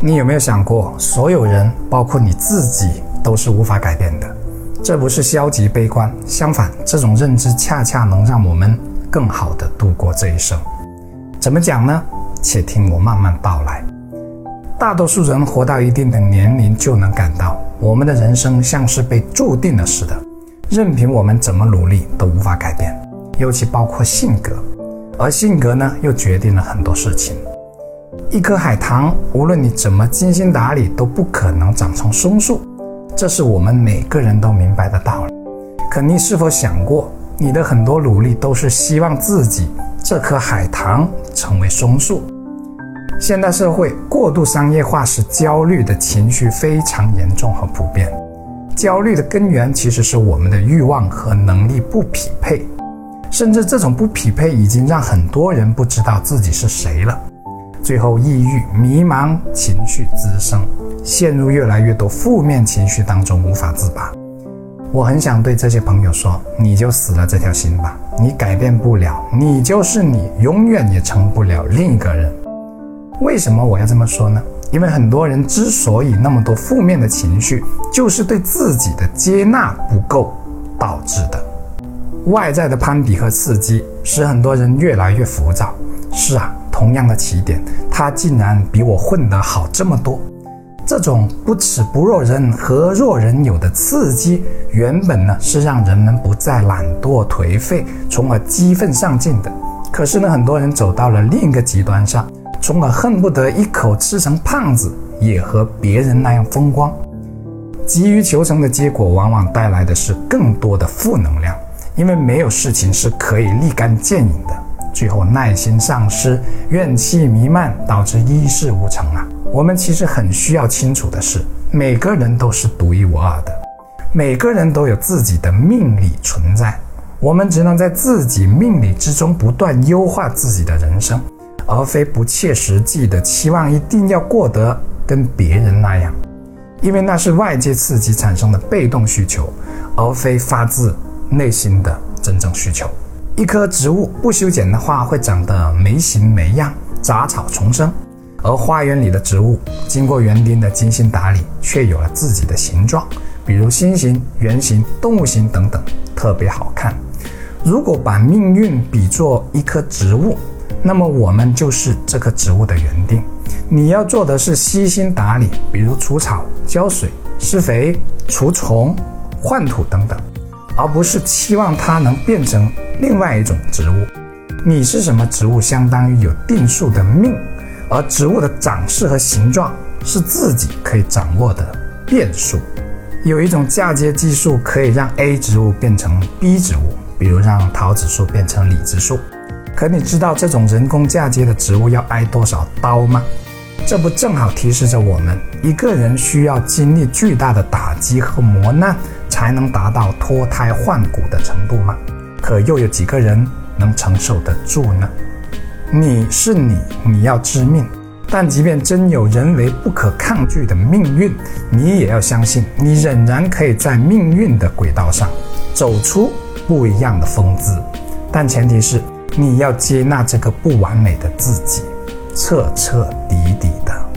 你有没有想过，所有人，包括你自己，都是无法改变的？这不是消极悲观，相反，这种认知恰恰能让我们更好的度过这一生。怎么讲呢？且听我慢慢道来。大多数人活到一定的年龄，就能感到我们的人生像是被注定了似的，任凭我们怎么努力都无法改变，尤其包括性格，而性格呢，又决定了很多事情。一颗海棠，无论你怎么精心打理，都不可能长成松树。这是我们每个人都明白的道理。可你是否想过，你的很多努力都是希望自己这棵海棠成为松树？现代社会过度商业化，使焦虑的情绪非常严重和普遍。焦虑的根源其实是我们的欲望和能力不匹配，甚至这种不匹配已经让很多人不知道自己是谁了。最后，抑郁、迷茫情绪滋生，陷入越来越多负面情绪当中，无法自拔。我很想对这些朋友说：你就死了这条心吧，你改变不了，你就是你，永远也成不了另一个人。为什么我要这么说呢？因为很多人之所以那么多负面的情绪，就是对自己的接纳不够导致的。外在的攀比和刺激，使很多人越来越浮躁。是啊。同样的起点，他竟然比我混得好这么多。这种不耻不若人、何若人有的刺激，原本呢是让人们不再懒惰颓废，从而激愤上进的。可是呢，很多人走到了另一个极端上，从而恨不得一口吃成胖子，也和别人那样风光。急于求成的结果，往往带来的是更多的负能量，因为没有事情是可以立竿见影的。最后耐心丧失，怨气弥漫，导致一事无成啊！我们其实很需要清楚的是，每个人都是独一无二的，每个人都有自己的命理存在。我们只能在自己命理之中不断优化自己的人生，而非不切实际的期望一定要过得跟别人那样，因为那是外界刺激产生的被动需求，而非发自内心的真正需求。一棵植物不修剪的话，会长得没形没样，杂草丛生；而花园里的植物，经过园丁的精心打理，却有了自己的形状，比如心形、圆形、动物形等等，特别好看。如果把命运比作一棵植物，那么我们就是这棵植物的园丁。你要做的是悉心打理，比如除草、浇水、施肥、除虫、换土等等。而不是期望它能变成另外一种植物。你是什么植物，相当于有定数的命，而植物的长势和形状是自己可以掌握的变数。有一种嫁接技术可以让 A 植物变成 B 植物，比如让桃子树变成李子树。可你知道这种人工嫁接的植物要挨多少刀吗？这不正好提示着我们，一个人需要经历巨大的打击和磨难。才能达到脱胎换骨的程度吗？可又有几个人能承受得住呢？你是你，你要知命。但即便真有人为不可抗拒的命运，你也要相信，你仍然可以在命运的轨道上走出不一样的风姿。但前提是你要接纳这个不完美的自己，彻彻底底的。